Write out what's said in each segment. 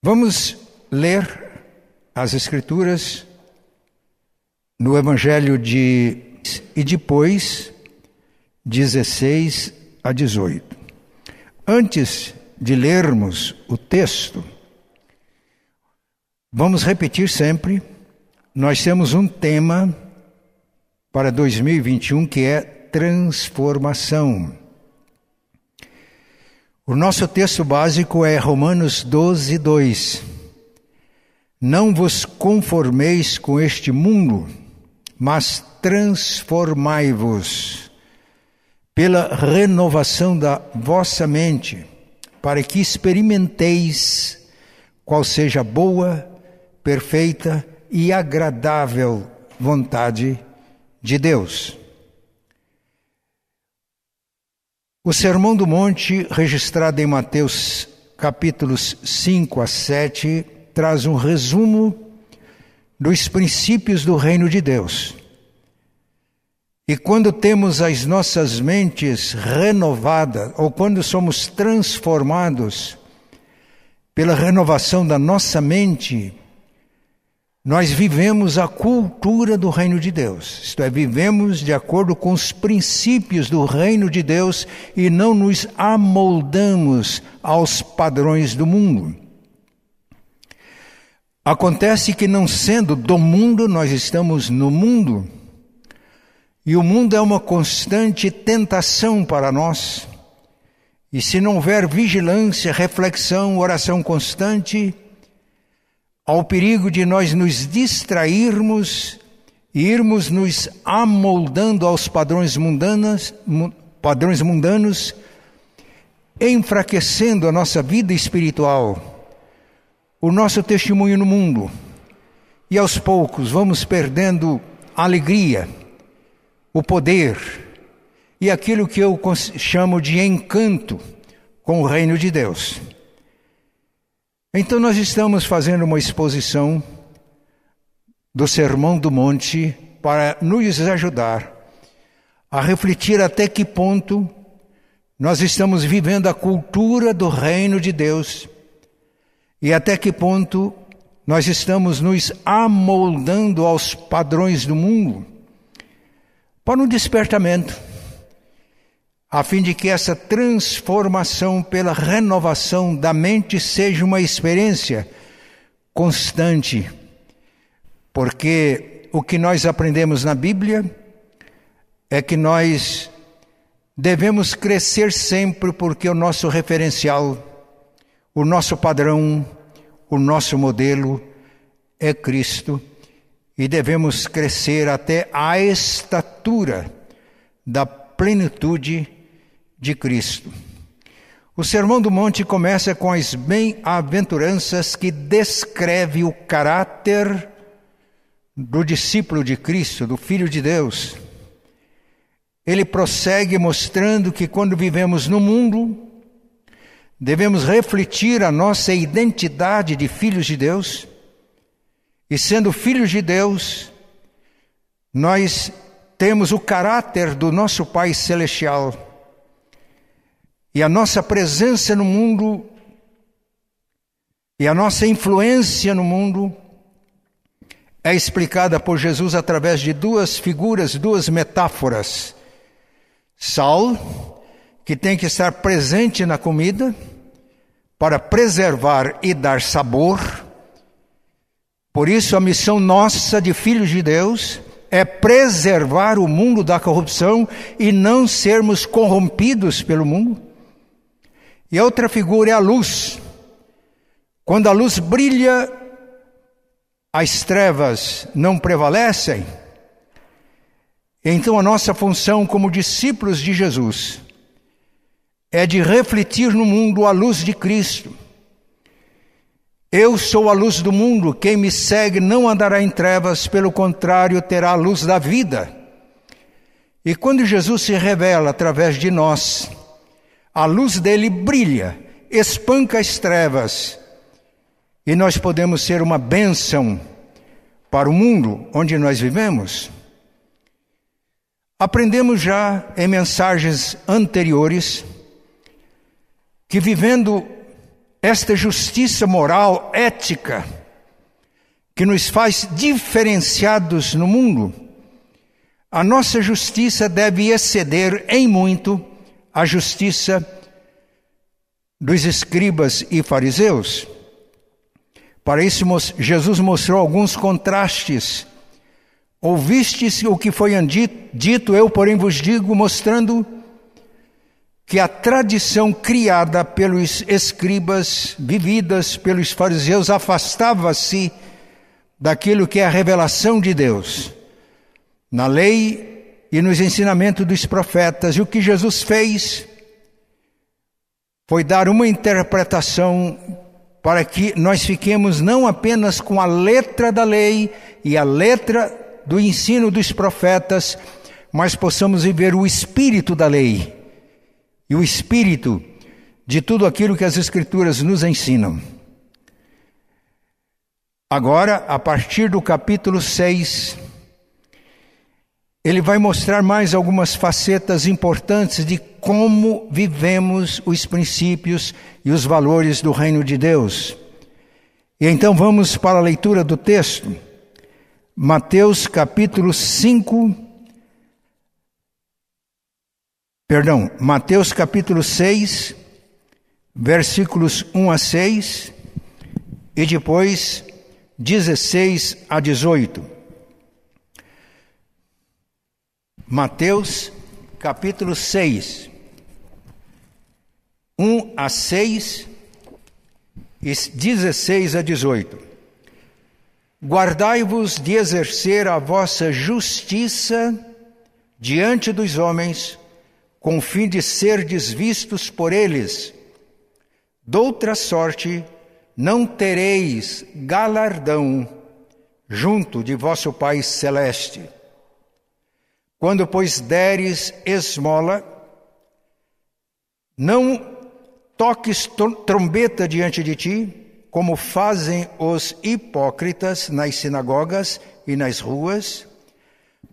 Vamos ler as Escrituras no Evangelho de. e depois 16 a 18. Antes de lermos o texto, vamos repetir sempre: nós temos um tema para 2021 que é transformação. O nosso texto básico é Romanos 12, 2. Não vos conformeis com este mundo, mas transformai-vos pela renovação da vossa mente, para que experimenteis qual seja a boa, perfeita e agradável vontade de Deus. O Sermão do Monte, registrado em Mateus capítulos 5 a 7, traz um resumo dos princípios do reino de Deus. E quando temos as nossas mentes renovadas, ou quando somos transformados pela renovação da nossa mente, nós vivemos a cultura do reino de Deus, isto é, vivemos de acordo com os princípios do reino de Deus e não nos amoldamos aos padrões do mundo. Acontece que, não sendo do mundo, nós estamos no mundo, e o mundo é uma constante tentação para nós, e se não houver vigilância, reflexão, oração constante, ao perigo de nós nos distrairmos e irmos nos amoldando aos padrões mundanos, padrões mundanos, enfraquecendo a nossa vida espiritual, o nosso testemunho no mundo, e aos poucos vamos perdendo a alegria, o poder e aquilo que eu chamo de encanto com o reino de Deus. Então, nós estamos fazendo uma exposição do Sermão do Monte para nos ajudar a refletir até que ponto nós estamos vivendo a cultura do reino de Deus e até que ponto nós estamos nos amoldando aos padrões do mundo. Para um despertamento a fim de que essa transformação pela renovação da mente seja uma experiência constante. Porque o que nós aprendemos na Bíblia é que nós devemos crescer sempre, porque o nosso referencial, o nosso padrão, o nosso modelo é Cristo e devemos crescer até a estatura da plenitude de Cristo. O Sermão do Monte começa com as bem-aventuranças que descreve o caráter do discípulo de Cristo, do Filho de Deus. Ele prossegue mostrando que quando vivemos no mundo, devemos refletir a nossa identidade de filhos de Deus, e sendo filhos de Deus, nós temos o caráter do nosso Pai Celestial e a nossa presença no mundo e a nossa influência no mundo é explicada por Jesus através de duas figuras, duas metáforas. Sal, que tem que estar presente na comida para preservar e dar sabor. Por isso, a missão nossa de filhos de Deus é preservar o mundo da corrupção e não sermos corrompidos pelo mundo. E a outra figura é a luz. Quando a luz brilha, as trevas não prevalecem. Então a nossa função como discípulos de Jesus é de refletir no mundo a luz de Cristo. Eu sou a luz do mundo, quem me segue não andará em trevas, pelo contrário, terá a luz da vida. E quando Jesus se revela através de nós, a luz dele brilha, espanca as trevas, e nós podemos ser uma bênção para o mundo onde nós vivemos. Aprendemos já em mensagens anteriores que vivendo esta justiça moral, ética, que nos faz diferenciados no mundo, a nossa justiça deve exceder em muito a justiça dos escribas e fariseus. Para isso, Jesus mostrou alguns contrastes. Ouvistes o que foi dito, eu, porém, vos digo, mostrando que a tradição criada pelos escribas, vividas pelos fariseus, afastava-se daquilo que é a revelação de Deus, na lei e nos ensinamentos dos profetas. E o que Jesus fez foi dar uma interpretação para que nós fiquemos não apenas com a letra da lei e a letra do ensino dos profetas, mas possamos viver o espírito da lei e o espírito de tudo aquilo que as Escrituras nos ensinam. Agora, a partir do capítulo 6, ele vai mostrar mais algumas facetas importantes de como vivemos os princípios e os valores do reino de Deus. E então vamos para a leitura do texto. Mateus capítulo 5, perdão, Mateus capítulo 6, versículos 1 a 6 e depois 16 a 18. Mateus, capítulo 6, 1 a 6 e 16 a 18. Guardai-vos de exercer a vossa justiça diante dos homens, com fim de serdes vistos por eles. Doutra sorte, não tereis galardão junto de vosso Pai Celeste. Quando, pois, deres esmola, não toques trombeta diante de ti, como fazem os hipócritas nas sinagogas e nas ruas,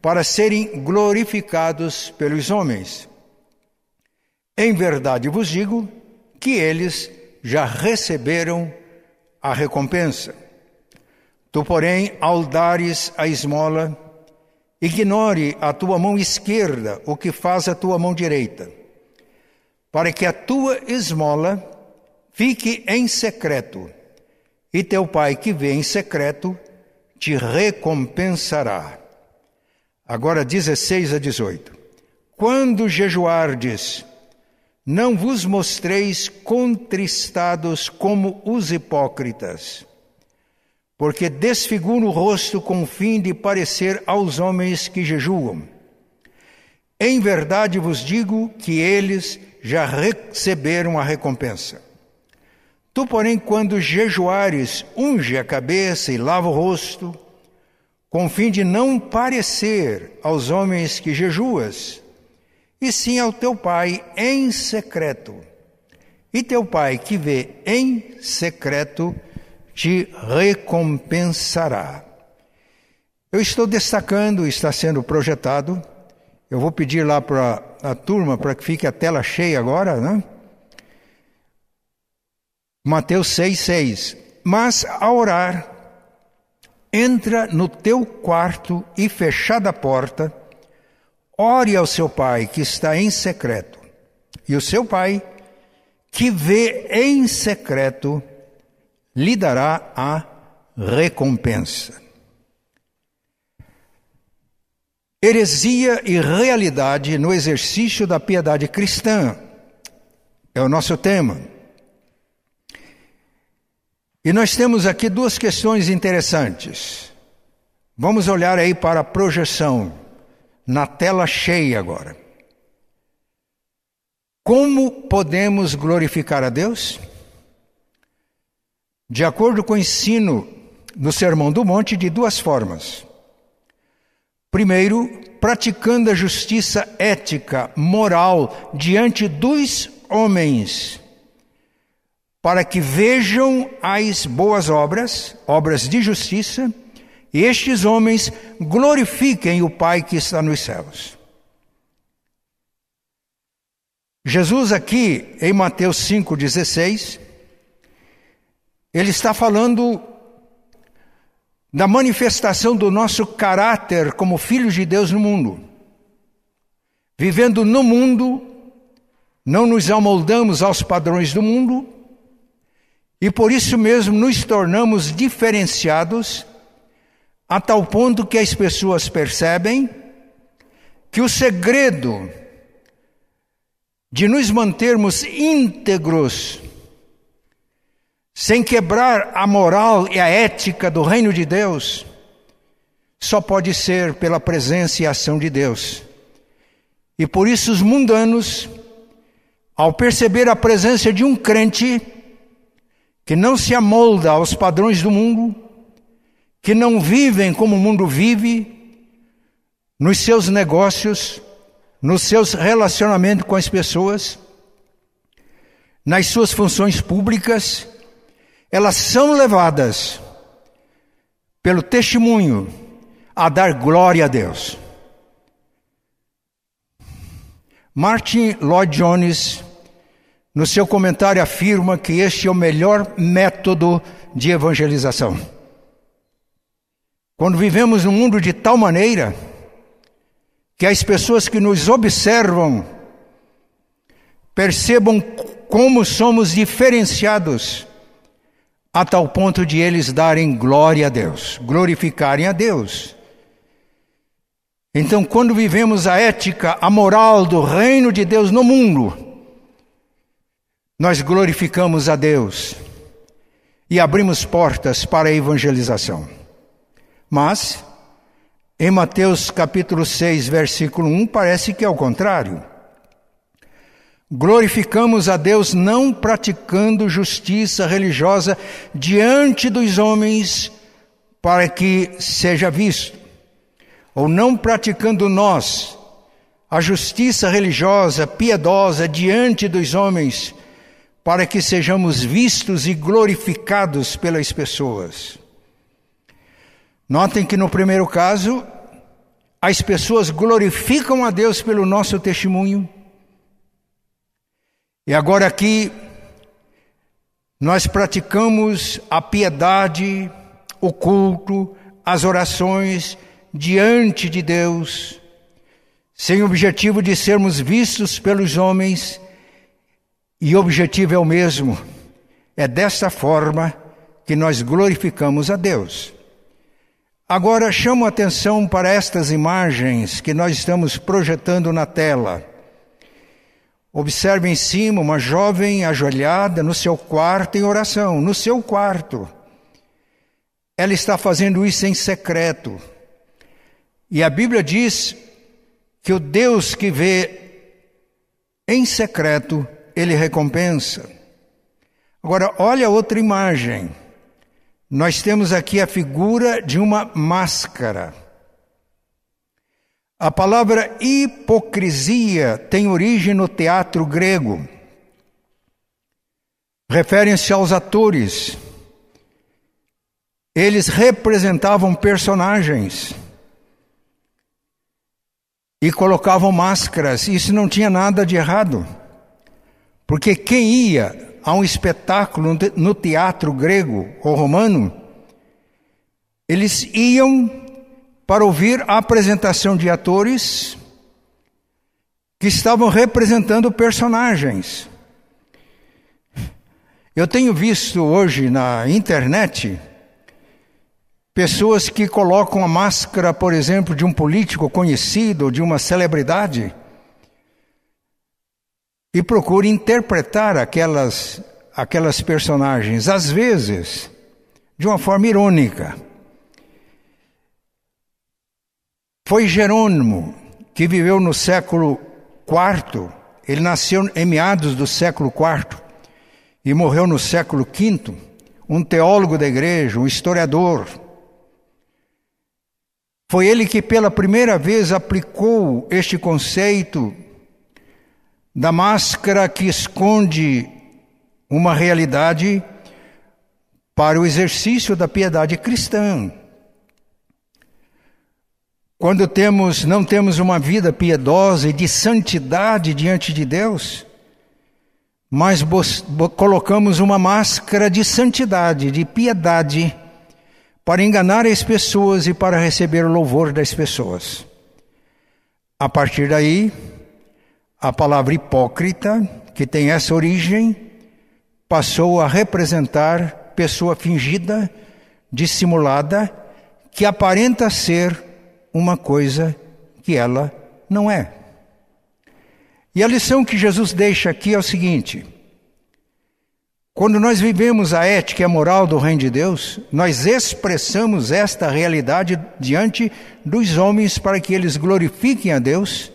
para serem glorificados pelos homens. Em verdade vos digo que eles já receberam a recompensa. Tu, porém, ao dares a esmola, ignore a tua mão esquerda o que faz a tua mão direita, para que a tua esmola fique em secreto, e teu pai que vê em secreto te recompensará. Agora 16 a 18. Quando jejuardes, não vos mostreis contristados como os hipócritas, porque desfiguram o rosto com o fim de parecer aos homens que jejuam. Em verdade vos digo que eles já receberam a recompensa. Tu, porém, quando jejuares, unge a cabeça e lava o rosto, com fim de não parecer aos homens que jejuas, e sim ao teu pai em secreto. E teu pai que vê em secreto te recompensará. Eu estou destacando, está sendo projetado. Eu vou pedir lá para a turma para que fique a tela cheia agora, né? Mateus 6,6. Mas a orar, entra no teu quarto e fechada a porta, Ore ao seu pai que está em secreto, e o seu pai, que vê em secreto, lhe dará a recompensa. Heresia e realidade no exercício da piedade cristã é o nosso tema. E nós temos aqui duas questões interessantes. Vamos olhar aí para a projeção na tela cheia agora. Como podemos glorificar a Deus? De acordo com o ensino no Sermão do Monte, de duas formas. Primeiro, praticando a justiça ética, moral, diante dos homens, para que vejam as boas obras, obras de justiça, e estes homens glorifiquem o Pai que está nos céus. Jesus, aqui em Mateus 5,16, ele está falando da manifestação do nosso caráter como filhos de Deus no mundo. Vivendo no mundo, não nos amoldamos aos padrões do mundo e por isso mesmo nos tornamos diferenciados a tal ponto que as pessoas percebem que o segredo de nos mantermos íntegros, sem quebrar a moral e a ética do reino de Deus, só pode ser pela presença e ação de Deus. E por isso os mundanos, ao perceber a presença de um crente que não se amolda aos padrões do mundo, que não vivem como o mundo vive, nos seus negócios, nos seus relacionamentos com as pessoas, nas suas funções públicas, elas são levadas pelo testemunho a dar glória a Deus. Martin Lloyd Jones, no seu comentário, afirma que este é o melhor método de evangelização. Quando vivemos num mundo de tal maneira que as pessoas que nos observam percebam como somos diferenciados a tal ponto de eles darem glória a Deus, glorificarem a Deus. Então, quando vivemos a ética, a moral do reino de Deus no mundo, nós glorificamos a Deus e abrimos portas para a evangelização. Mas, em Mateus capítulo 6, versículo 1, parece que é o contrário. Glorificamos a Deus não praticando justiça religiosa diante dos homens para que seja visto ou não praticando nós a justiça religiosa, piedosa diante dos homens, para que sejamos vistos e glorificados pelas pessoas. Notem que no primeiro caso, as pessoas glorificam a Deus pelo nosso testemunho. E agora aqui, nós praticamos a piedade, o culto, as orações diante de Deus, sem o objetivo de sermos vistos pelos homens, e o objetivo é o mesmo. É desta forma que nós glorificamos a Deus. Agora chamo a atenção para estas imagens que nós estamos projetando na tela. Observe em cima uma jovem ajoelhada no seu quarto em oração, no seu quarto. Ela está fazendo isso em secreto. E a Bíblia diz que o Deus que vê em secreto, ele recompensa. Agora, olha outra imagem. Nós temos aqui a figura de uma máscara. A palavra hipocrisia tem origem no teatro grego. Referem-se aos atores. Eles representavam personagens e colocavam máscaras. Isso não tinha nada de errado. Porque quem ia a um espetáculo no teatro grego ou romano, eles iam para ouvir a apresentação de atores que estavam representando personagens. Eu tenho visto hoje na internet Pessoas que colocam a máscara, por exemplo, de um político conhecido, de uma celebridade, e procuram interpretar aquelas, aquelas personagens, às vezes, de uma forma irônica. Foi Jerônimo que viveu no século IV, ele nasceu em meados do século IV e morreu no século V, um teólogo da igreja, um historiador. Foi ele que pela primeira vez aplicou este conceito da máscara que esconde uma realidade para o exercício da piedade cristã. Quando temos, não temos uma vida piedosa e de santidade diante de Deus, mas colocamos uma máscara de santidade, de piedade, para enganar as pessoas e para receber o louvor das pessoas. A partir daí, a palavra hipócrita, que tem essa origem, passou a representar pessoa fingida, dissimulada, que aparenta ser uma coisa que ela não é. E a lição que Jesus deixa aqui é o seguinte: quando nós vivemos a ética e a moral do Reino de Deus, nós expressamos esta realidade diante dos homens para que eles glorifiquem a Deus.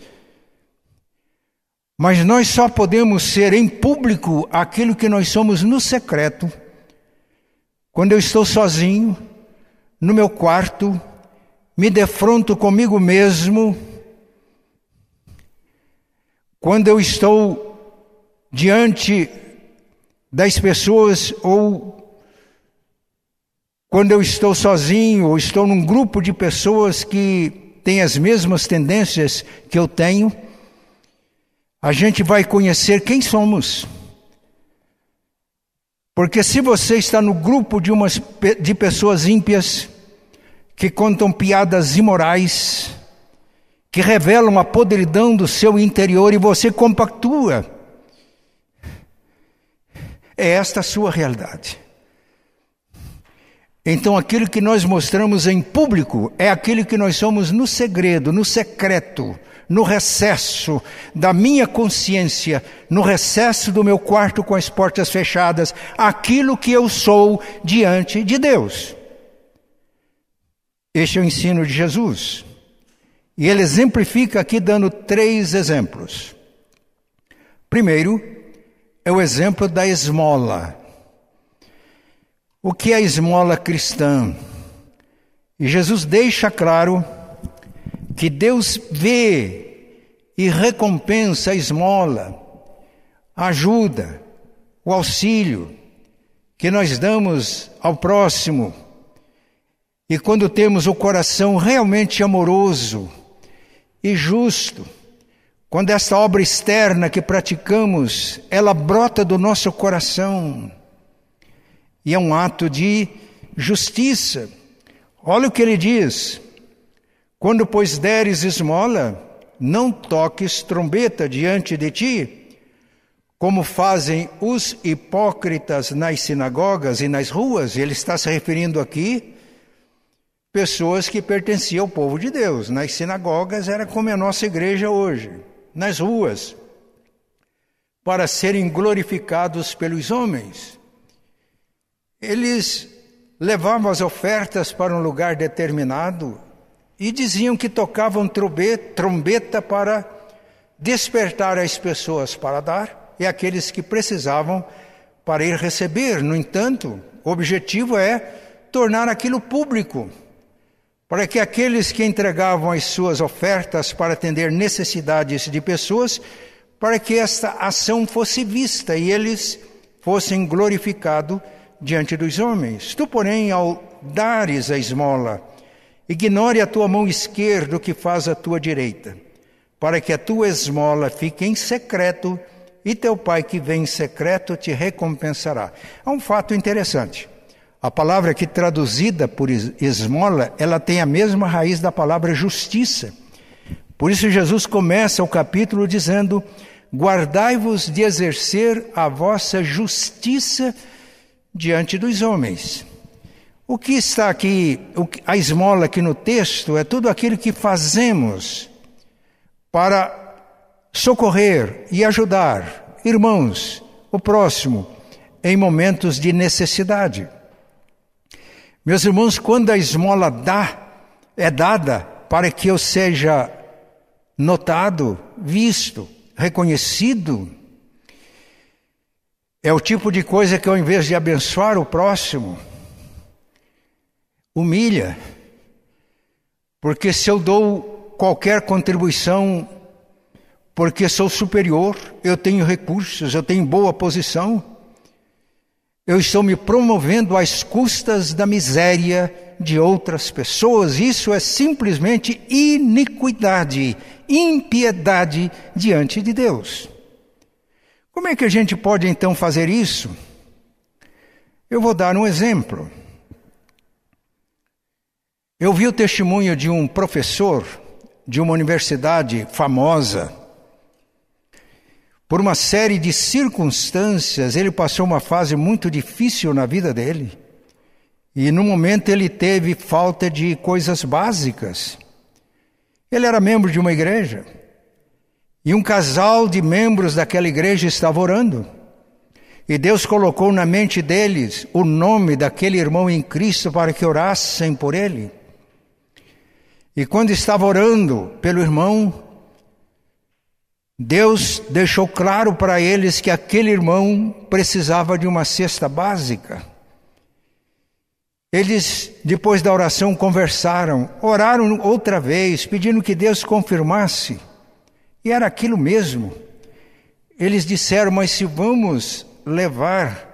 Mas nós só podemos ser em público aquilo que nós somos no secreto. Quando eu estou sozinho, no meu quarto, me defronto comigo mesmo, quando eu estou diante das pessoas ou quando eu estou sozinho ou estou num grupo de pessoas que têm as mesmas tendências que eu tenho, a gente vai conhecer quem somos. Porque se você está no grupo de, umas, de pessoas ímpias, que contam piadas imorais, que revelam a podridão do seu interior e você compactua, é esta a sua realidade. Então, aquilo que nós mostramos em público é aquilo que nós somos no segredo, no secreto, no recesso da minha consciência, no recesso do meu quarto com as portas fechadas, aquilo que eu sou diante de Deus. Este é o ensino de Jesus. E ele exemplifica aqui dando três exemplos. Primeiro, é o exemplo da esmola. O que é a esmola cristã? E Jesus deixa claro que Deus vê e recompensa a esmola, a ajuda, o auxílio que nós damos ao próximo. E quando temos o coração realmente amoroso e justo, quando esta obra externa que praticamos, ela brota do nosso coração e é um ato de justiça. Olha o que ele diz: quando, pois, deres esmola, não toques trombeta diante de ti, como fazem os hipócritas nas sinagogas e nas ruas, ele está se referindo aqui pessoas que pertenciam ao povo de Deus. Nas sinagogas era como a nossa igreja hoje, nas ruas, para serem glorificados pelos homens. Eles levavam as ofertas para um lugar determinado e diziam que tocavam trombeta para despertar as pessoas para dar e aqueles que precisavam para ir receber. No entanto, o objetivo é tornar aquilo público, para que aqueles que entregavam as suas ofertas para atender necessidades de pessoas, para que esta ação fosse vista e eles fossem glorificados diante dos homens. Tu, porém, ao dares a esmola, Ignore a tua mão esquerda o que faz a tua direita, para que a tua esmola fique em secreto e teu pai que vem em secreto te recompensará. Há um fato interessante. A palavra que traduzida por esmola, ela tem a mesma raiz da palavra justiça. Por isso Jesus começa o capítulo dizendo: Guardai-vos de exercer a vossa justiça diante dos homens. O que está aqui, a esmola aqui no texto, é tudo aquilo que fazemos para socorrer e ajudar irmãos, o próximo, em momentos de necessidade. Meus irmãos, quando a esmola dá, é dada para que eu seja notado, visto, reconhecido, é o tipo de coisa que ao invés de abençoar o próximo, humilha. Porque se eu dou qualquer contribuição, porque sou superior, eu tenho recursos, eu tenho boa posição, eu estou me promovendo às custas da miséria de outras pessoas. Isso é simplesmente iniquidade, impiedade diante de Deus. Como é que a gente pode então fazer isso? Eu vou dar um exemplo. Eu vi o testemunho de um professor de uma universidade famosa. Por uma série de circunstâncias, ele passou uma fase muito difícil na vida dele. E no momento ele teve falta de coisas básicas. Ele era membro de uma igreja. E um casal de membros daquela igreja estava orando. E Deus colocou na mente deles o nome daquele irmão em Cristo para que orassem por ele. E quando estava orando pelo irmão, Deus deixou claro para eles que aquele irmão precisava de uma cesta básica. Eles, depois da oração, conversaram, oraram outra vez, pedindo que Deus confirmasse. E era aquilo mesmo. Eles disseram: Mas se vamos levar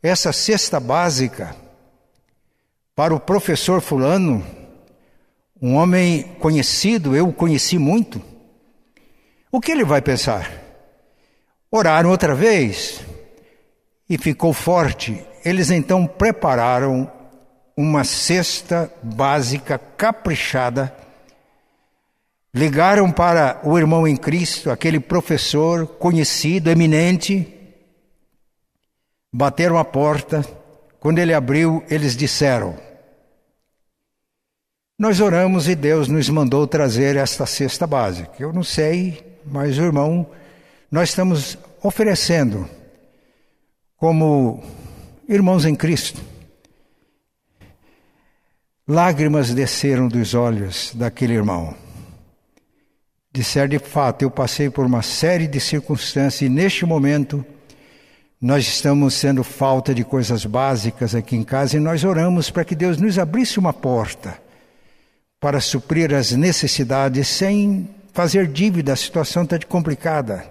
essa cesta básica para o professor Fulano, um homem conhecido, eu o conheci muito, o que ele vai pensar? Oraram outra vez e ficou forte. Eles então prepararam uma cesta básica caprichada. Ligaram para o irmão em Cristo, aquele professor conhecido, eminente. Bateram a porta. Quando ele abriu, eles disseram: Nós oramos e Deus nos mandou trazer esta cesta básica. Eu não sei, mas irmão, nós estamos oferecendo como irmãos em Cristo Lágrimas desceram dos olhos daquele irmão. Disser de fato, eu passei por uma série de circunstâncias e neste momento nós estamos sendo falta de coisas básicas aqui em casa e nós oramos para que Deus nos abrisse uma porta para suprir as necessidades sem fazer dívida, a situação está complicada.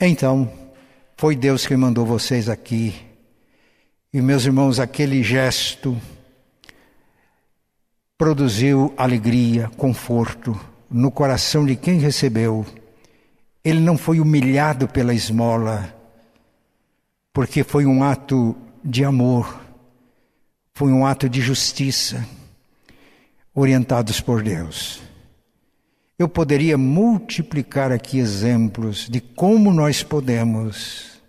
Então, foi Deus que mandou vocês aqui. E meus irmãos, aquele gesto produziu alegria, conforto no coração de quem recebeu. Ele não foi humilhado pela esmola, porque foi um ato de amor, foi um ato de justiça, orientados por Deus. Eu poderia multiplicar aqui exemplos de como nós podemos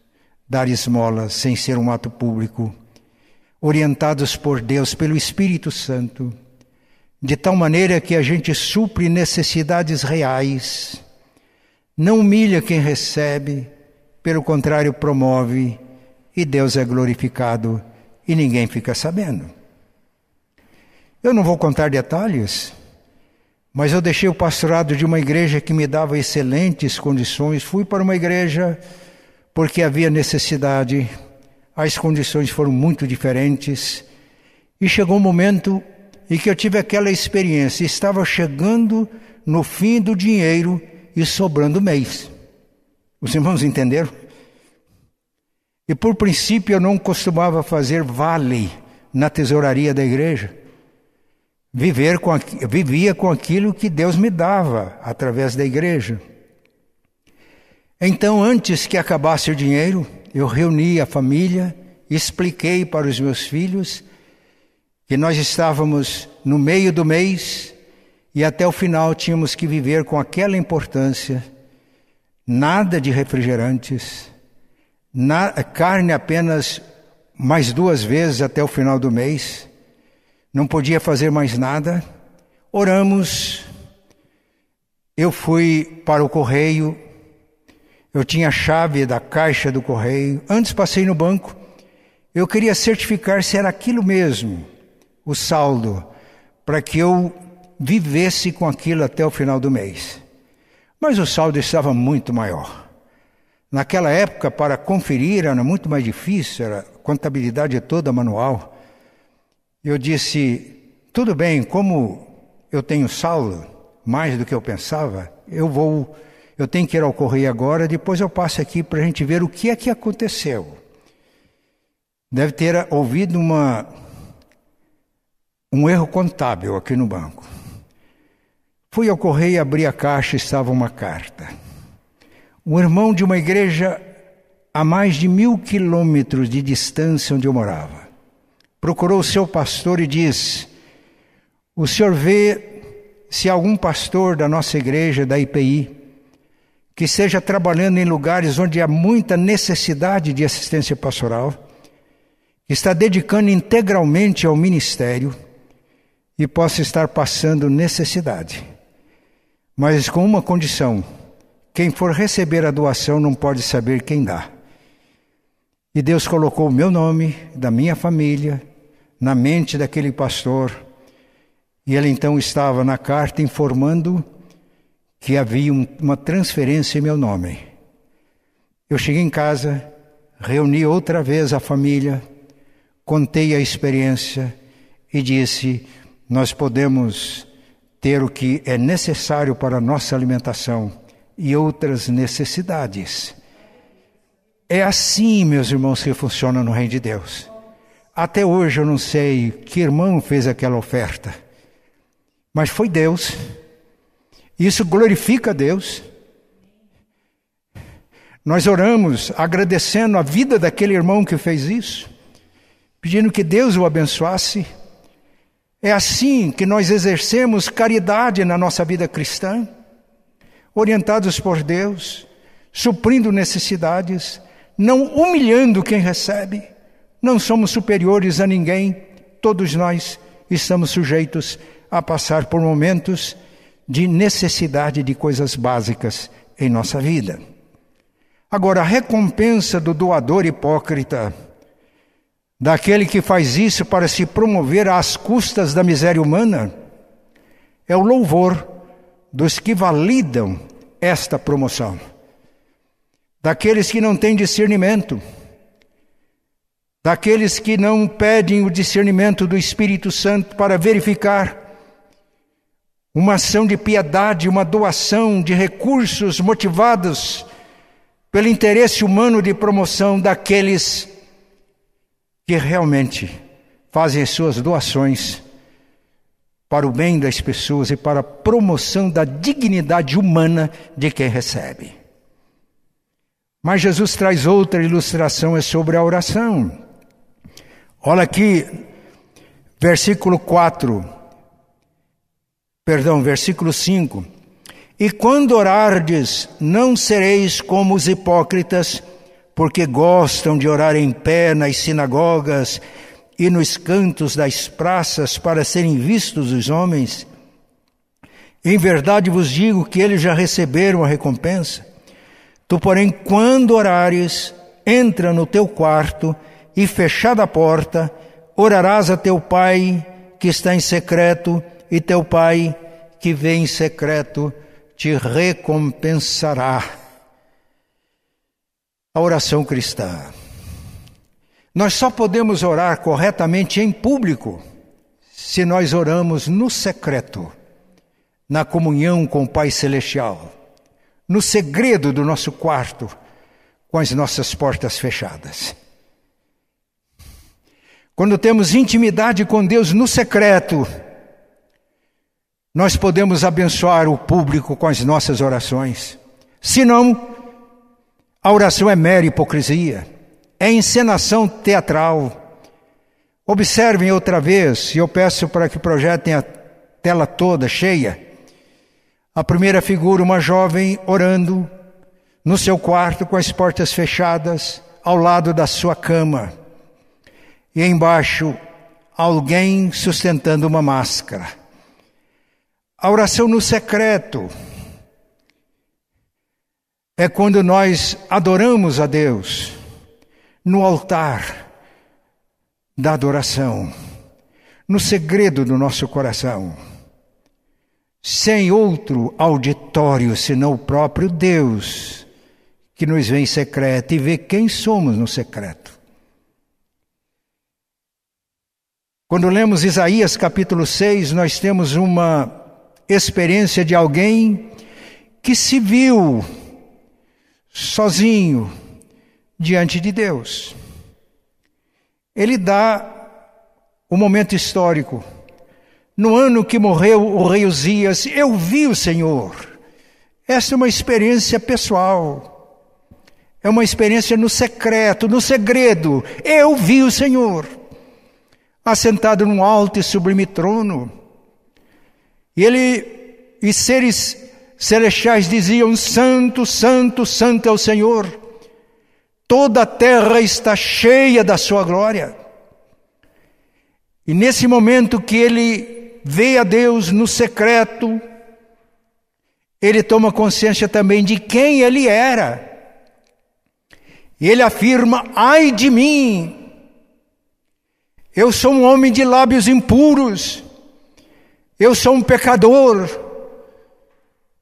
dar esmola sem ser um ato público, orientados por Deus, pelo Espírito Santo de tal maneira que a gente supre necessidades reais, não humilha quem recebe, pelo contrário, promove, e Deus é glorificado e ninguém fica sabendo. Eu não vou contar detalhes, mas eu deixei o pastorado de uma igreja que me dava excelentes condições, fui para uma igreja porque havia necessidade, as condições foram muito diferentes, e chegou um momento e que eu tive aquela experiência. Estava chegando no fim do dinheiro e sobrando mês. Os irmãos entenderam? E por princípio eu não costumava fazer vale na tesouraria da igreja. Viver com, vivia com aquilo que Deus me dava através da igreja. Então, antes que acabasse o dinheiro, eu reuni a família, expliquei para os meus filhos que nós estávamos no meio do mês e até o final tínhamos que viver com aquela importância, nada de refrigerantes, na, carne apenas mais duas vezes até o final do mês, não podia fazer mais nada. Oramos, eu fui para o correio, eu tinha a chave da caixa do correio, antes passei no banco, eu queria certificar se era aquilo mesmo o saldo para que eu vivesse com aquilo até o final do mês. Mas o saldo estava muito maior. Naquela época, para conferir era muito mais difícil, era contabilidade toda manual. Eu disse: tudo bem, como eu tenho saldo, mais do que eu pensava, eu vou, eu tenho que ir ao correio agora, depois eu passo aqui para a gente ver o que é que aconteceu. Deve ter ouvido uma um erro contábil aqui no banco. Fui ao correio, abri a caixa, estava uma carta. Um irmão de uma igreja a mais de mil quilômetros de distância onde eu morava. Procurou o seu pastor e disse: O senhor vê se algum pastor da nossa igreja, da IPI, que esteja trabalhando em lugares onde há muita necessidade de assistência pastoral, está dedicando integralmente ao ministério e possa estar passando necessidade. Mas com uma condição: quem for receber a doação não pode saber quem dá. E Deus colocou o meu nome, da minha família, na mente daquele pastor. E ele então estava na carta informando que havia uma transferência em meu nome. Eu cheguei em casa, reuni outra vez a família, contei a experiência e disse: Nós podemos ter o que é necessário para a nossa alimentação e outras necessidades. É assim, meus irmãos, que funciona no Reino de Deus. Até hoje eu não sei que irmão fez aquela oferta, mas foi Deus. Isso glorifica a Deus. Nós oramos agradecendo a vida daquele irmão que fez isso, pedindo que Deus o abençoasse. É assim que nós exercemos caridade na nossa vida cristã, orientados por Deus, suprindo necessidades, não humilhando quem recebe. Não somos superiores a ninguém, todos nós estamos sujeitos a passar por momentos de necessidade de coisas básicas em nossa vida. Agora, a recompensa do doador hipócrita, daquele que faz isso para se promover às custas da miséria humana, é o louvor dos que validam esta promoção daqueles que não têm discernimento, daqueles que não pedem o discernimento do Espírito Santo para verificar uma ação de piedade, uma doação de recursos motivados pelo interesse humano de promoção daqueles que realmente fazem as suas doações para o bem das pessoas e para a promoção da dignidade humana de quem recebe. Mas Jesus traz outra ilustração, é sobre a oração. Olha aqui, versículo 4, perdão, versículo 5. E quando orardes, não sereis como os hipócritas, porque gostam de orar em pé nas sinagogas e nos cantos das praças para serem vistos os homens. Em verdade vos digo que eles já receberam a recompensa. Tu, porém, quando orares, entra no teu quarto e, fechada a porta, orarás a teu pai que está em secreto, e teu pai que vem em secreto te recompensará. A oração cristã. Nós só podemos orar corretamente em público se nós oramos no secreto, na comunhão com o Pai Celestial no segredo do nosso quarto, com as nossas portas fechadas. Quando temos intimidade com Deus no secreto, nós podemos abençoar o público com as nossas orações. Senão, a oração é mera hipocrisia, é encenação teatral. Observem outra vez, e eu peço para que projetem a tela toda cheia. A primeira figura, uma jovem orando no seu quarto com as portas fechadas, ao lado da sua cama. E embaixo, alguém sustentando uma máscara. A oração no secreto é quando nós adoramos a Deus no altar da adoração, no segredo do nosso coração sem outro auditório senão o próprio Deus, que nos vê em secreto e vê quem somos no secreto. Quando lemos Isaías capítulo 6, nós temos uma experiência de alguém que se viu sozinho diante de Deus. Ele dá o momento histórico no ano que morreu o rei Uzias, eu vi o Senhor. Essa é uma experiência pessoal. É uma experiência no secreto, no segredo. Eu vi o Senhor assentado num alto e sublime trono. E ele e seres celestiais diziam: Santo, Santo, Santo é o Senhor. Toda a terra está cheia da sua glória. E nesse momento que ele vê a Deus no secreto, ele toma consciência também de quem ele era. E ele afirma: ai de mim, eu sou um homem de lábios impuros, eu sou um pecador,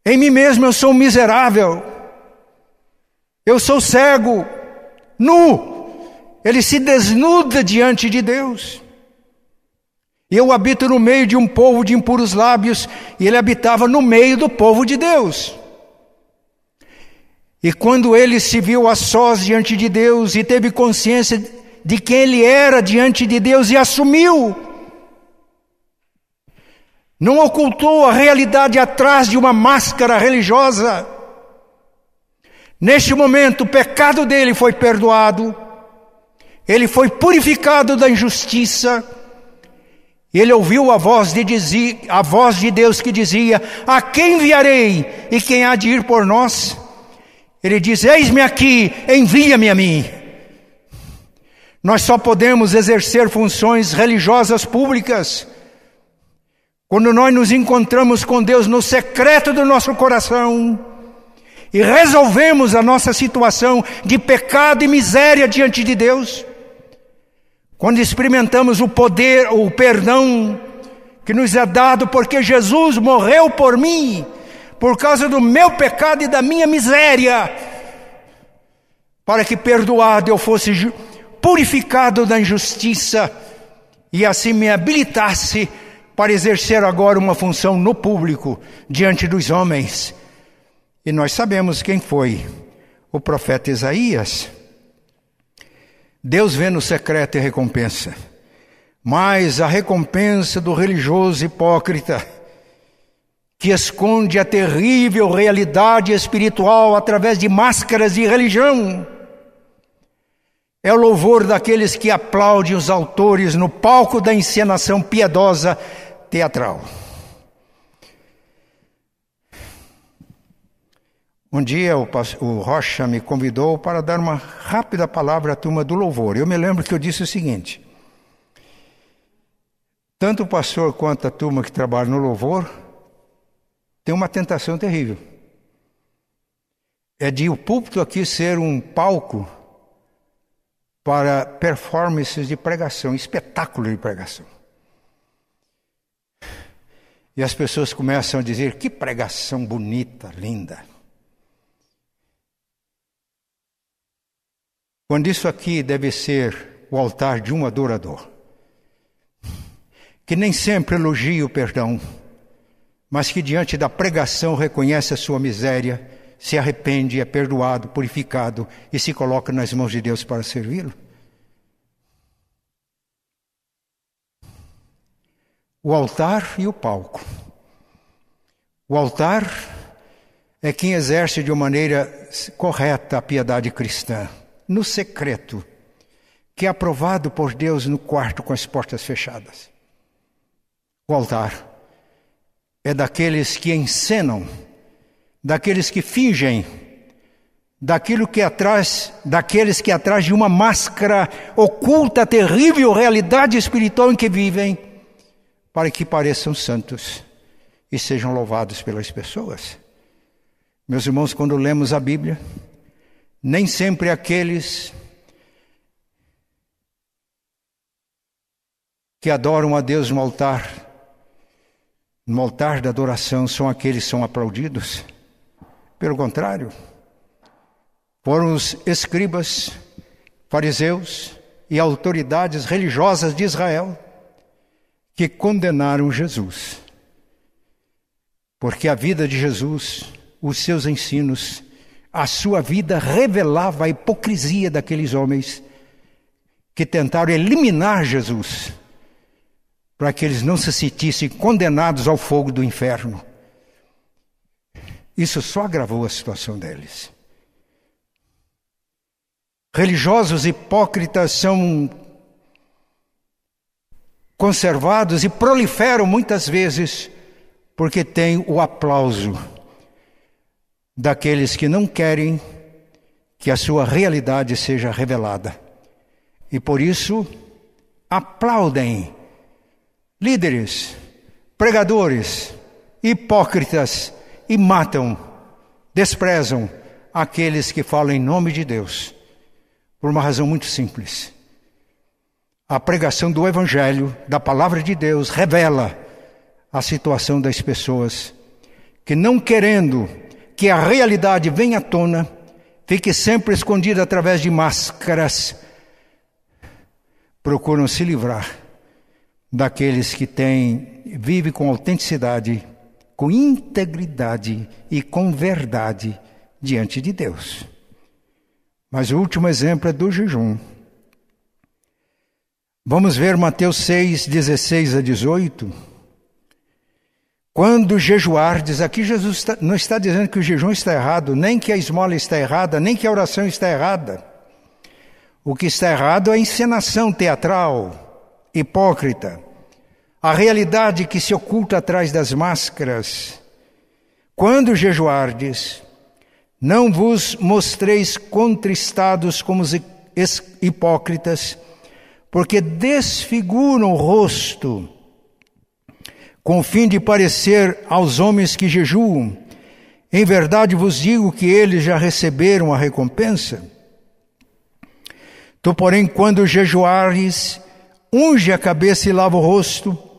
em mim mesmo eu sou miserável, eu sou cego, nu, ele se desnuda diante de Deus. Eu habito no meio de um povo de impuros lábios, e ele habitava no meio do povo de Deus. E quando ele se viu a sós diante de Deus e teve consciência de quem ele era diante de Deus e assumiu, não ocultou a realidade atrás de uma máscara religiosa. Neste momento, o pecado dele foi perdoado, ele foi purificado da injustiça ele ouviu a voz de a voz de Deus que dizia: A quem enviarei e quem há de ir por nós? Ele diz: Eis-me aqui, envia-me a mim. Nós só podemos exercer funções religiosas públicas quando nós nos encontramos com Deus no secreto do nosso coração e resolvemos a nossa situação de pecado e miséria diante de Deus. Quando experimentamos o poder, o perdão que nos é dado porque Jesus morreu por mim, por causa do meu pecado e da minha miséria, para que perdoado eu fosse purificado da injustiça e assim me habilitasse para exercer agora uma função no público, diante dos homens. E nós sabemos quem foi o profeta Isaías. Deus vê no secreto e recompensa. Mas a recompensa do religioso hipócrita, que esconde a terrível realidade espiritual através de máscaras de religião, é o louvor daqueles que aplaudem os autores no palco da encenação piedosa teatral. Um dia o, Rocha me convidou para dar uma rápida palavra à turma do louvor. Eu me lembro que eu disse o seguinte: tanto o pastor quanto a turma que trabalha no louvor tem uma tentação terrível. É de o púlpito aqui ser um palco para performances de pregação, espetáculo de pregação. E as pessoas começam a dizer: que pregação bonita, linda. Quando isso aqui deve ser o altar de um adorador, que nem sempre elogia o perdão, mas que diante da pregação reconhece a sua miséria, se arrepende, é perdoado, purificado e se coloca nas mãos de Deus para servi-lo. O altar e o palco. O altar é quem exerce de uma maneira correta a piedade cristã no secreto, que é aprovado por Deus no quarto com as portas fechadas. O altar é daqueles que encenam, daqueles que fingem, daquilo que é atrás, daqueles que é atrás de uma máscara oculta a terrível realidade espiritual em que vivem, para que pareçam santos e sejam louvados pelas pessoas. Meus irmãos, quando lemos a Bíblia, nem sempre aqueles que adoram a Deus no altar, no altar da adoração, são aqueles que são aplaudidos. Pelo contrário, foram os escribas, fariseus e autoridades religiosas de Israel que condenaram Jesus. Porque a vida de Jesus, os seus ensinos, a sua vida revelava a hipocrisia daqueles homens que tentaram eliminar Jesus, para que eles não se sentissem condenados ao fogo do inferno. Isso só agravou a situação deles. religiosos hipócritas são conservados e proliferam muitas vezes porque têm o aplauso daqueles que não querem que a sua realidade seja revelada. E por isso aplaudem líderes, pregadores, hipócritas e matam, desprezam aqueles que falam em nome de Deus. Por uma razão muito simples. A pregação do Evangelho, da palavra de Deus, revela a situação das pessoas que, não querendo que a realidade venha à tona, fique sempre escondida através de máscaras, procuram se livrar daqueles que têm, vive com autenticidade, com integridade e com verdade diante de Deus. Mas o último exemplo é do jejum. Vamos ver Mateus 6, 16 a 18. Quando jejuardes, aqui Jesus não está dizendo que o jejum está errado, nem que a esmola está errada, nem que a oração está errada. O que está errado é a encenação teatral, hipócrita, a realidade que se oculta atrás das máscaras. Quando jejuardes, não vos mostreis contristados como os hipócritas, porque desfiguram o rosto, com o fim de parecer aos homens que jejuam. Em verdade vos digo que eles já receberam a recompensa. Tu, porém, quando jejuares, unge a cabeça e lava o rosto,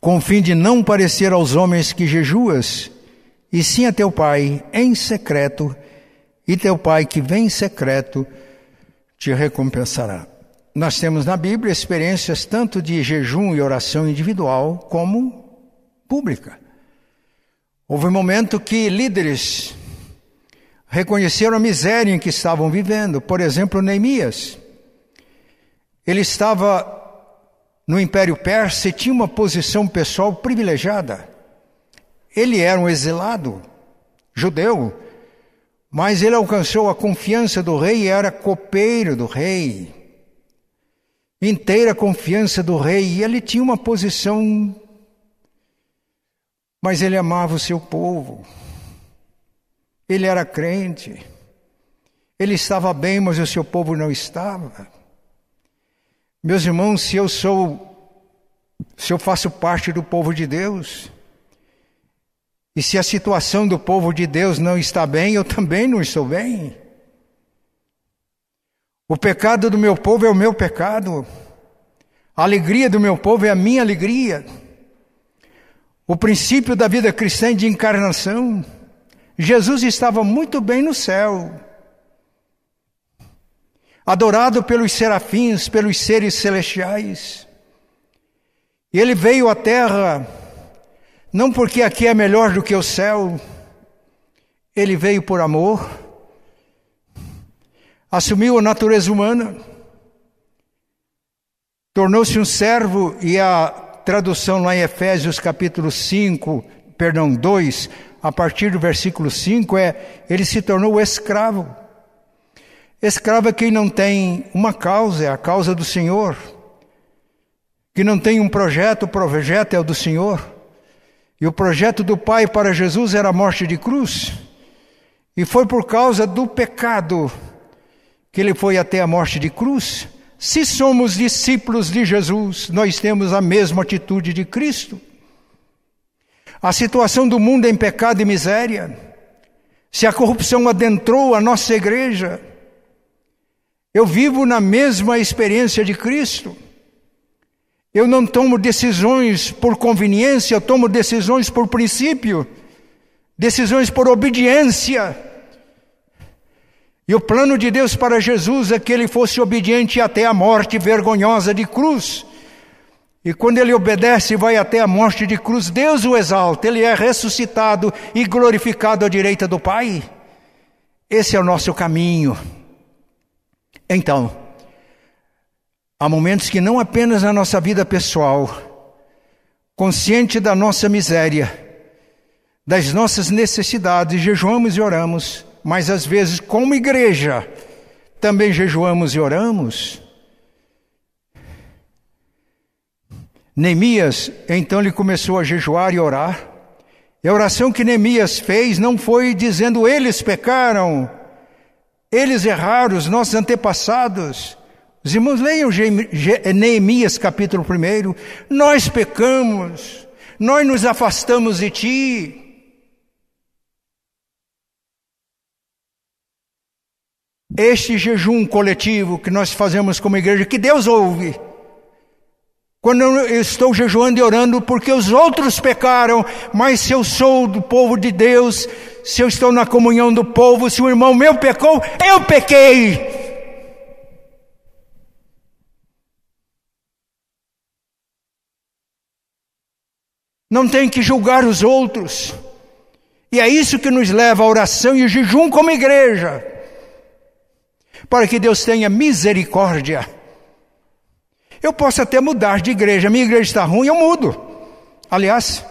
com fim de não parecer aos homens que jejuas, e sim a teu pai em secreto, e teu pai que vem em secreto te recompensará. Nós temos na Bíblia experiências tanto de jejum e oração individual como pública. Houve um momento que líderes reconheceram a miséria em que estavam vivendo. Por exemplo, Neemias. Ele estava no Império Persa e tinha uma posição pessoal privilegiada. Ele era um exilado judeu, mas ele alcançou a confiança do rei e era copeiro do rei. Inteira confiança do rei, e ele tinha uma posição, mas ele amava o seu povo. Ele era crente. Ele estava bem, mas o seu povo não estava. Meus irmãos, se eu sou, se eu faço parte do povo de Deus, e se a situação do povo de Deus não está bem, eu também não estou bem. O pecado do meu povo é o meu pecado. A alegria do meu povo é a minha alegria. O princípio da vida cristã é de encarnação. Jesus estava muito bem no céu adorado pelos serafins, pelos seres celestiais. E ele veio à terra, não porque aqui é melhor do que o céu, ele veio por amor, assumiu a natureza humana, tornou-se um servo, e a tradução lá em Efésios capítulo 5, perdão, 2, a partir do versículo 5 é: ele se tornou escravo. Escravo é quem não tem uma causa, é a causa do Senhor. Que não tem um projeto, o projeto é o do Senhor. E o projeto do Pai para Jesus era a morte de cruz. E foi por causa do pecado que ele foi até a morte de cruz. Se somos discípulos de Jesus, nós temos a mesma atitude de Cristo. A situação do mundo é em pecado e miséria. Se a corrupção adentrou a nossa igreja, eu vivo na mesma experiência de Cristo. Eu não tomo decisões por conveniência, eu tomo decisões por princípio, decisões por obediência. E o plano de Deus para Jesus é que ele fosse obediente até a morte vergonhosa de cruz. E quando ele obedece e vai até a morte de cruz, Deus o exalta, ele é ressuscitado e glorificado à direita do Pai. Esse é o nosso caminho. Então, há momentos que não apenas na nossa vida pessoal, consciente da nossa miséria, das nossas necessidades, jejuamos e oramos, mas às vezes, como igreja, também jejuamos e oramos. Neemias, então, ele começou a jejuar e orar. E a oração que Neemias fez não foi dizendo eles pecaram, eles erraram, os nossos antepassados. Os irmãos leiam Neemias capítulo 1. Nós pecamos, nós nos afastamos de ti. Este jejum coletivo que nós fazemos como igreja, que Deus ouve. Quando eu estou jejuando e orando porque os outros pecaram, mas se eu sou do povo de Deus, se eu estou na comunhão do povo, se o irmão meu pecou, eu pequei. Não tem que julgar os outros. E é isso que nos leva à oração e ao jejum como igreja. Para que Deus tenha misericórdia eu posso até mudar de igreja. Minha igreja está ruim, eu mudo. Aliás,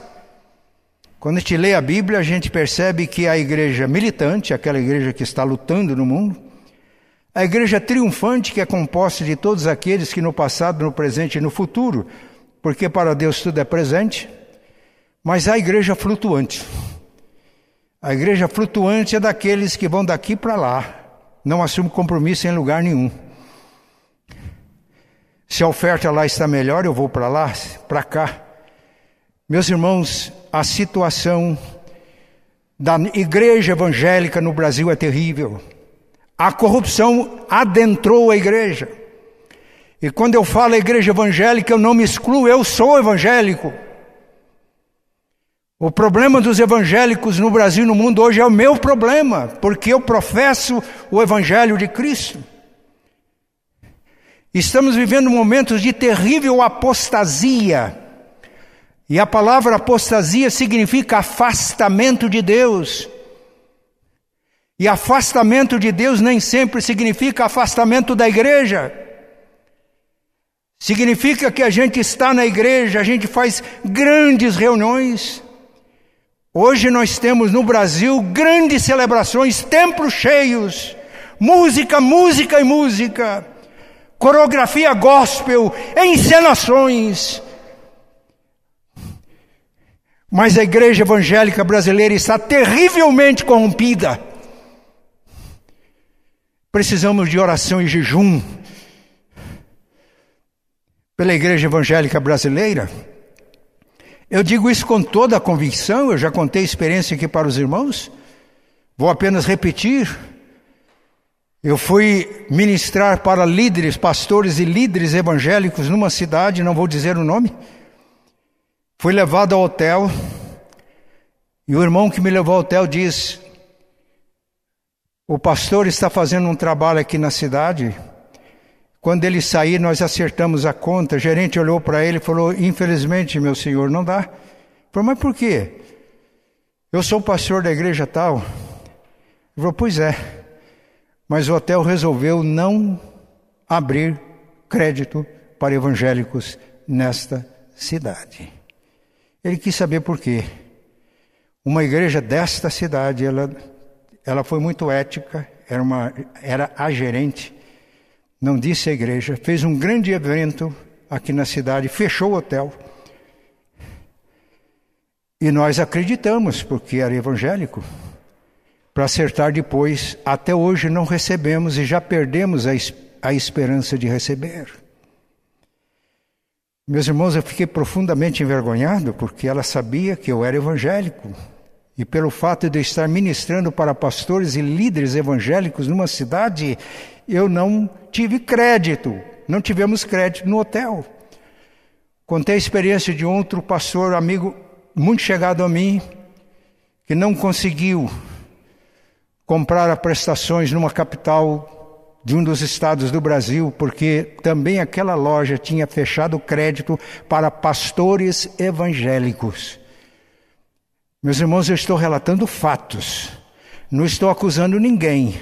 quando a gente lê a Bíblia, a gente percebe que a igreja militante, aquela igreja que está lutando no mundo, a igreja triunfante, que é composta de todos aqueles que no passado, no presente e no futuro, porque para Deus tudo é presente, mas a igreja flutuante. A igreja flutuante é daqueles que vão daqui para lá, não assume compromisso em lugar nenhum. Se a oferta lá está melhor, eu vou para lá, para cá. Meus irmãos, a situação da igreja evangélica no Brasil é terrível. A corrupção adentrou a igreja. E quando eu falo igreja evangélica, eu não me excluo, eu sou evangélico. O problema dos evangélicos no Brasil e no mundo hoje é o meu problema, porque eu professo o evangelho de Cristo. Estamos vivendo momentos de terrível apostasia. E a palavra apostasia significa afastamento de Deus. E afastamento de Deus nem sempre significa afastamento da igreja. Significa que a gente está na igreja, a gente faz grandes reuniões. Hoje nós temos no Brasil grandes celebrações, templos cheios, música, música e música coreografia gospel, encenações. Mas a igreja evangélica brasileira está terrivelmente corrompida. Precisamos de oração e jejum pela igreja evangélica brasileira. Eu digo isso com toda a convicção, eu já contei experiência aqui para os irmãos, vou apenas repetir. Eu fui ministrar para líderes, pastores e líderes evangélicos numa cidade, não vou dizer o nome. Fui levado ao hotel e o irmão que me levou ao hotel diz: O pastor está fazendo um trabalho aqui na cidade. Quando ele sair, nós acertamos a conta. O gerente olhou para ele e falou: Infelizmente, meu senhor, não dá. Eu falei, mas por quê? Eu sou pastor da igreja tal. Ele falou: Pois é. Mas o hotel resolveu não abrir crédito para evangélicos nesta cidade. Ele quis saber por quê. Uma igreja desta cidade, ela, ela foi muito ética, era, uma, era a gerente, não disse a igreja, fez um grande evento aqui na cidade, fechou o hotel. E nós acreditamos, porque era evangélico para acertar depois. Até hoje não recebemos e já perdemos a, a esperança de receber. Meus irmãos, eu fiquei profundamente envergonhado porque ela sabia que eu era evangélico. E pelo fato de eu estar ministrando para pastores e líderes evangélicos numa cidade, eu não tive crédito, não tivemos crédito no hotel. Contei a experiência de outro pastor, amigo muito chegado a mim, que não conseguiu comprar prestações numa capital de um dos estados do Brasil, porque também aquela loja tinha fechado crédito para pastores evangélicos. Meus irmãos, eu estou relatando fatos, não estou acusando ninguém,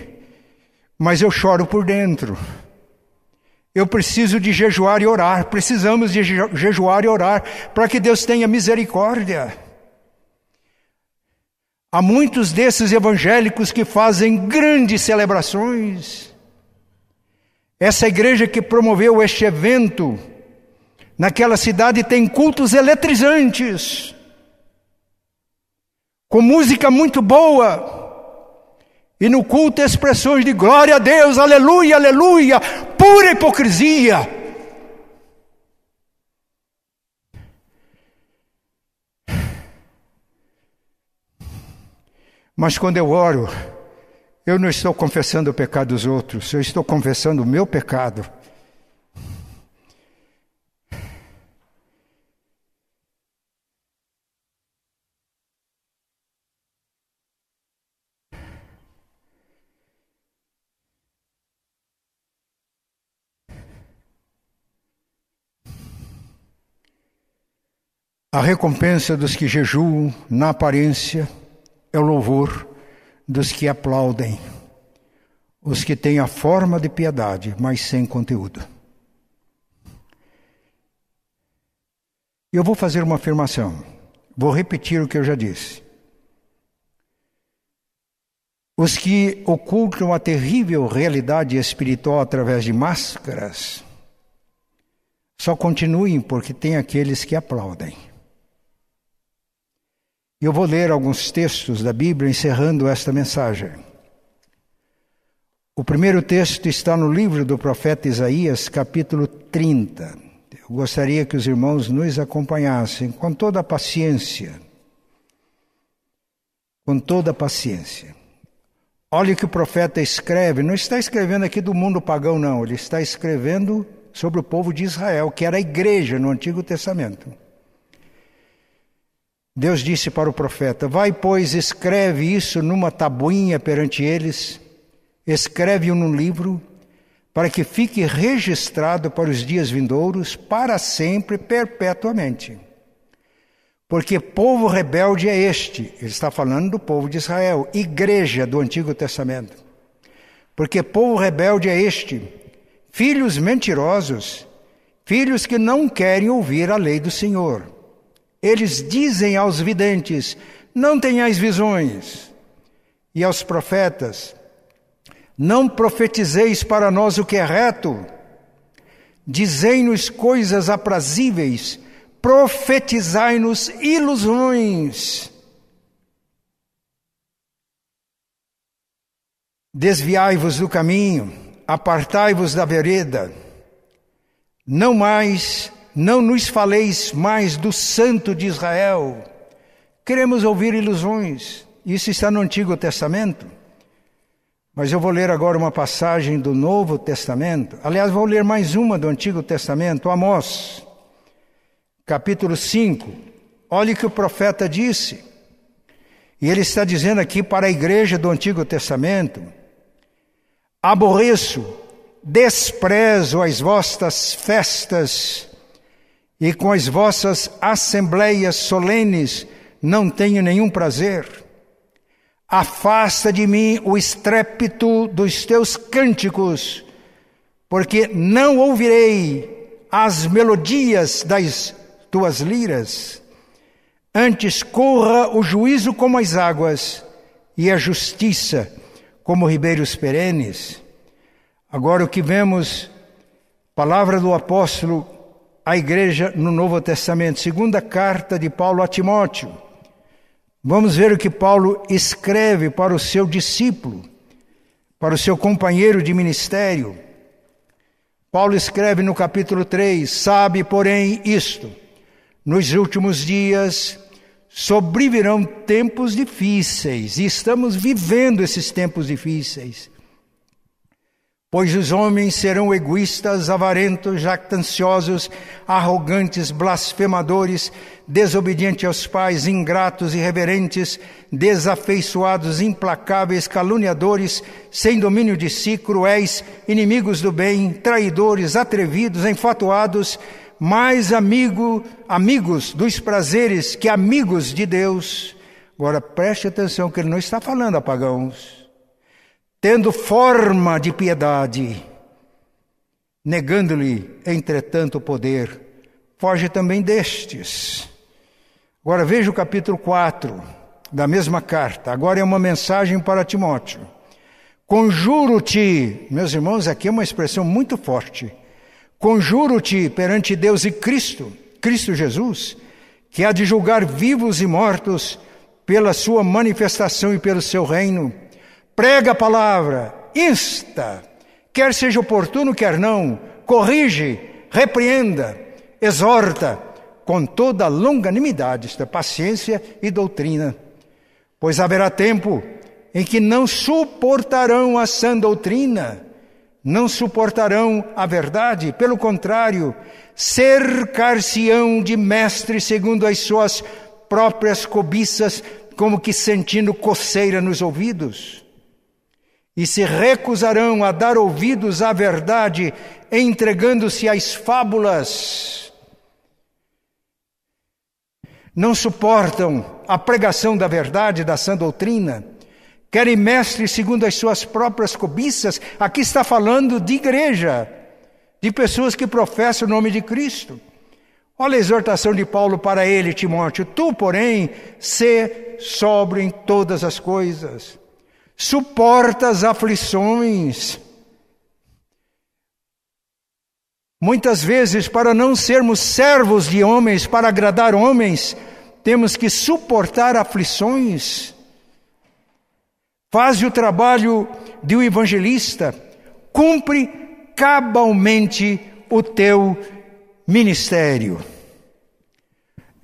mas eu choro por dentro. Eu preciso de jejuar e orar, precisamos de jejuar e orar para que Deus tenha misericórdia. Há muitos desses evangélicos que fazem grandes celebrações. Essa igreja que promoveu este evento naquela cidade tem cultos eletrizantes, com música muito boa, e no culto expressões de glória a Deus, aleluia, aleluia, pura hipocrisia. Mas quando eu oro, eu não estou confessando o pecado dos outros, eu estou confessando o meu pecado. A recompensa dos que jejuam na aparência é o louvor dos que aplaudem, os que têm a forma de piedade, mas sem conteúdo. Eu vou fazer uma afirmação, vou repetir o que eu já disse. Os que ocultam a terrível realidade espiritual através de máscaras só continuem porque tem aqueles que aplaudem. Eu vou ler alguns textos da Bíblia encerrando esta mensagem. O primeiro texto está no livro do profeta Isaías, capítulo 30. Eu gostaria que os irmãos nos acompanhassem com toda a paciência. Com toda a paciência. Olha o que o profeta escreve, não está escrevendo aqui do mundo pagão, não, ele está escrevendo sobre o povo de Israel, que era a igreja no Antigo Testamento. Deus disse para o profeta: Vai, pois, escreve isso numa tabuinha perante eles, escreve-o num livro, para que fique registrado para os dias vindouros, para sempre, perpetuamente. Porque povo rebelde é este, ele está falando do povo de Israel, igreja do Antigo Testamento. Porque povo rebelde é este, filhos mentirosos, filhos que não querem ouvir a lei do Senhor. Eles dizem aos videntes: Não tenhais visões. E aos profetas: Não profetizeis para nós o que é reto. Dizei-nos coisas aprazíveis, profetizai-nos ilusões. Desviai-vos do caminho, apartai-vos da vereda. Não mais não nos faleis mais do Santo de Israel. Queremos ouvir ilusões. Isso está no Antigo Testamento. Mas eu vou ler agora uma passagem do Novo Testamento. Aliás, vou ler mais uma do Antigo Testamento, Amós, capítulo 5. Olhe o que o profeta disse. E ele está dizendo aqui para a igreja do Antigo Testamento: Aborreço, desprezo as vossas festas e com as vossas assembleias solenes não tenho nenhum prazer. Afasta de mim o estrépito dos teus cânticos, porque não ouvirei as melodias das tuas liras. Antes corra o juízo como as águas e a justiça como ribeiros perenes. Agora o que vemos, palavra do apóstolo a igreja no Novo Testamento, segunda carta de Paulo a Timóteo. Vamos ver o que Paulo escreve para o seu discípulo, para o seu companheiro de ministério. Paulo escreve no capítulo 3: Sabe, porém, isto: nos últimos dias sobrevirão tempos difíceis, e estamos vivendo esses tempos difíceis. Pois os homens serão egoístas, avarentos, jactanciosos, arrogantes, blasfemadores, desobedientes aos pais, ingratos, irreverentes, desafeiçoados, implacáveis, caluniadores, sem domínio de si, cruéis, inimigos do bem, traidores, atrevidos, enfatuados, mais amigo, amigos dos prazeres que amigos de Deus. Agora preste atenção que ele não está falando a pagãos tendo forma de piedade, negando-lhe, entretanto, o poder, foge também destes. Agora veja o capítulo 4 da mesma carta. Agora é uma mensagem para Timóteo. Conjuro-te, meus irmãos, aqui é uma expressão muito forte. Conjuro-te perante Deus e Cristo, Cristo Jesus, que há de julgar vivos e mortos pela sua manifestação e pelo seu reino. Prega a palavra, insta, quer seja oportuno, quer não, corrige, repreenda, exorta, com toda a longanimidade, esta paciência e doutrina. Pois haverá tempo em que não suportarão a sã doutrina, não suportarão a verdade, pelo contrário, cercar-se-ão de mestres segundo as suas próprias cobiças, como que sentindo coceira nos ouvidos. E se recusarão a dar ouvidos à verdade, entregando-se às fábulas. Não suportam a pregação da verdade, da sã doutrina. Querem mestres segundo as suas próprias cobiças. Aqui está falando de igreja, de pessoas que professam o nome de Cristo. Olha a exortação de Paulo para ele, Timóteo. Tu, porém, sê sobre em todas as coisas. Suporta as aflições. Muitas vezes, para não sermos servos de homens, para agradar homens, temos que suportar aflições. Faz o trabalho de um evangelista, cumpre cabalmente o teu ministério.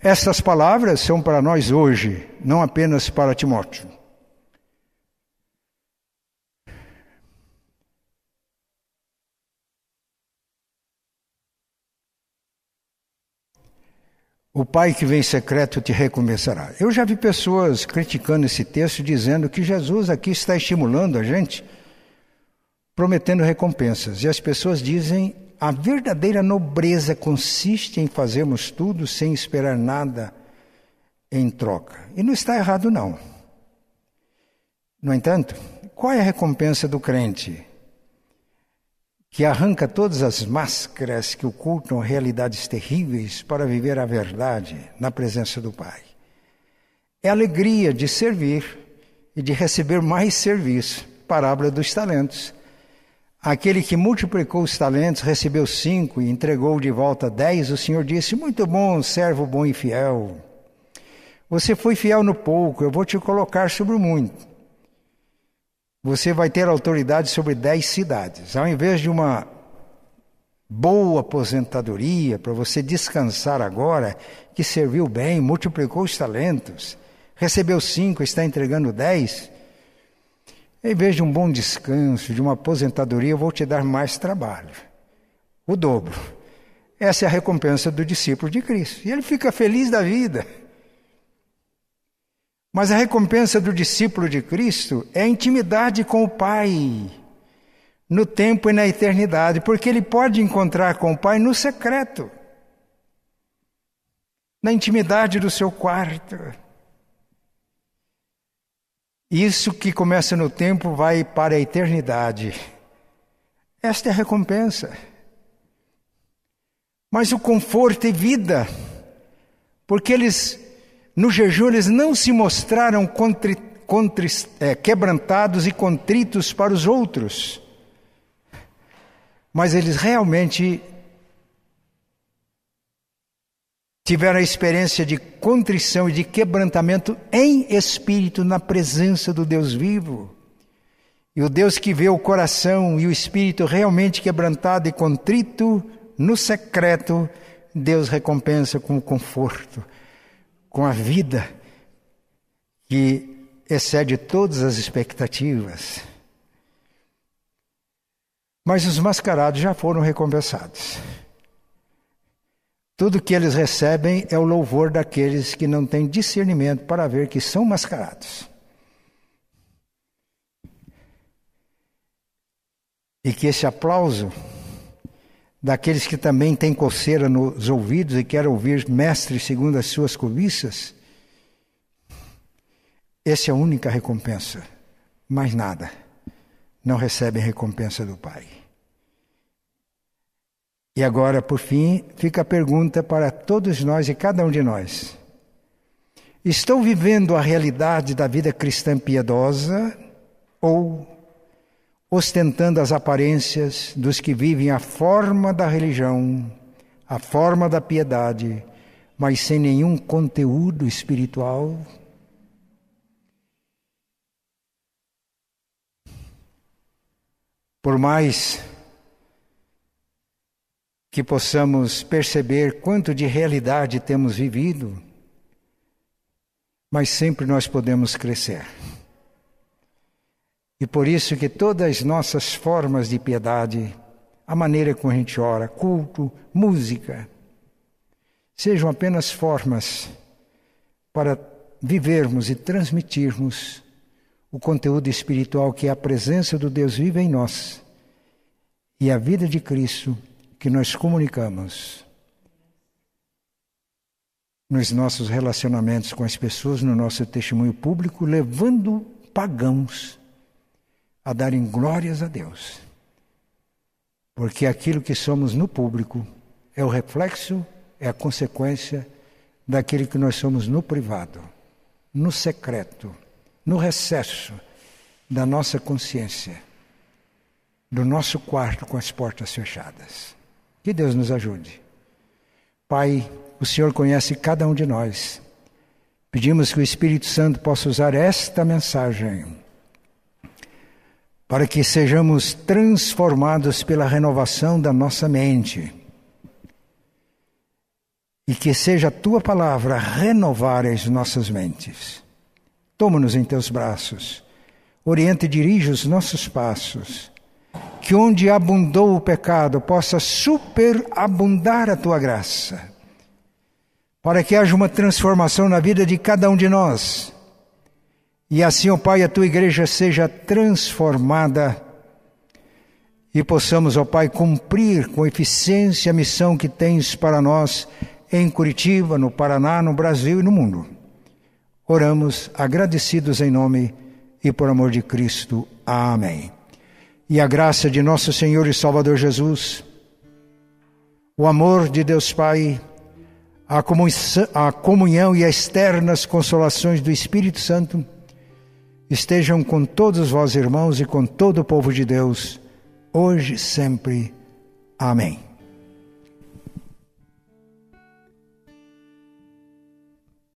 Estas palavras são para nós hoje, não apenas para Timóteo. O pai que vem secreto te recompensará. Eu já vi pessoas criticando esse texto, dizendo que Jesus aqui está estimulando a gente, prometendo recompensas. E as pessoas dizem a verdadeira nobreza consiste em fazermos tudo sem esperar nada em troca. E não está errado, não. No entanto, qual é a recompensa do crente? Que arranca todas as máscaras que ocultam realidades terríveis para viver a verdade na presença do Pai. É alegria de servir e de receber mais serviço. Parábola dos talentos. Aquele que multiplicou os talentos recebeu cinco e entregou de volta dez. O Senhor disse: Muito bom, servo bom e fiel. Você foi fiel no pouco, eu vou te colocar sobre o muito. Você vai ter autoridade sobre dez cidades. Ao invés de uma boa aposentadoria para você descansar agora, que serviu bem, multiplicou os talentos, recebeu cinco, está entregando dez. Em vez de um bom descanso, de uma aposentadoria, eu vou te dar mais trabalho. O dobro. Essa é a recompensa do discípulo de Cristo. E ele fica feliz da vida. Mas a recompensa do discípulo de Cristo é a intimidade com o Pai, no tempo e na eternidade, porque ele pode encontrar com o Pai no secreto, na intimidade do seu quarto isso que começa no tempo vai para a eternidade. Esta é a recompensa. Mas o conforto e vida, porque eles, no jejum, eles não se mostraram contri, contri, é, quebrantados e contritos para os outros, mas eles realmente tiveram a experiência de contrição e de quebrantamento em espírito na presença do Deus vivo. E o Deus que vê o coração e o espírito realmente quebrantado e contrito no secreto, Deus recompensa com conforto, com a vida que excede todas as expectativas. Mas os mascarados já foram recompensados. Tudo que eles recebem é o louvor daqueles que não têm discernimento para ver que são mascarados. E que esse aplauso daqueles que também têm coceira nos ouvidos e querem ouvir mestre segundo as suas cobiças, essa é a única recompensa. Mais nada. Não recebem recompensa do Pai. E agora, por fim, fica a pergunta para todos nós e cada um de nós: estão vivendo a realidade da vida cristã piedosa ou ostentando as aparências dos que vivem a forma da religião, a forma da piedade, mas sem nenhum conteúdo espiritual. Por mais que possamos perceber quanto de realidade temos vivido, mas sempre nós podemos crescer. E por isso que todas as nossas formas de piedade, a maneira como a gente ora, culto, música, sejam apenas formas para vivermos e transmitirmos o conteúdo espiritual que é a presença do Deus vive em nós e a vida de Cristo que nós comunicamos nos nossos relacionamentos com as pessoas, no nosso testemunho público, levando pagãos a darem glórias a Deus. Porque aquilo que somos no público é o reflexo, é a consequência daquilo que nós somos no privado, no secreto, no recesso da nossa consciência, do nosso quarto com as portas fechadas. Que Deus nos ajude. Pai, o Senhor conhece cada um de nós. Pedimos que o Espírito Santo possa usar esta mensagem para que sejamos transformados pela renovação da nossa mente. E que seja a tua palavra renovar as nossas mentes. Toma-nos em teus braços, orienta e dirige os nossos passos que onde abundou o pecado possa superabundar a tua graça, para que haja uma transformação na vida de cada um de nós. E assim, ó Pai, a tua igreja seja transformada e possamos, ó Pai, cumprir com eficiência a missão que tens para nós em Curitiba, no Paraná, no Brasil e no mundo. Oramos agradecidos em nome e por amor de Cristo. Amém e a graça de nosso Senhor e Salvador Jesus, o amor de Deus Pai, a comunhão e as ternas consolações do Espírito Santo estejam com todos vós, irmãos, e com todo o povo de Deus, hoje e sempre. Amém.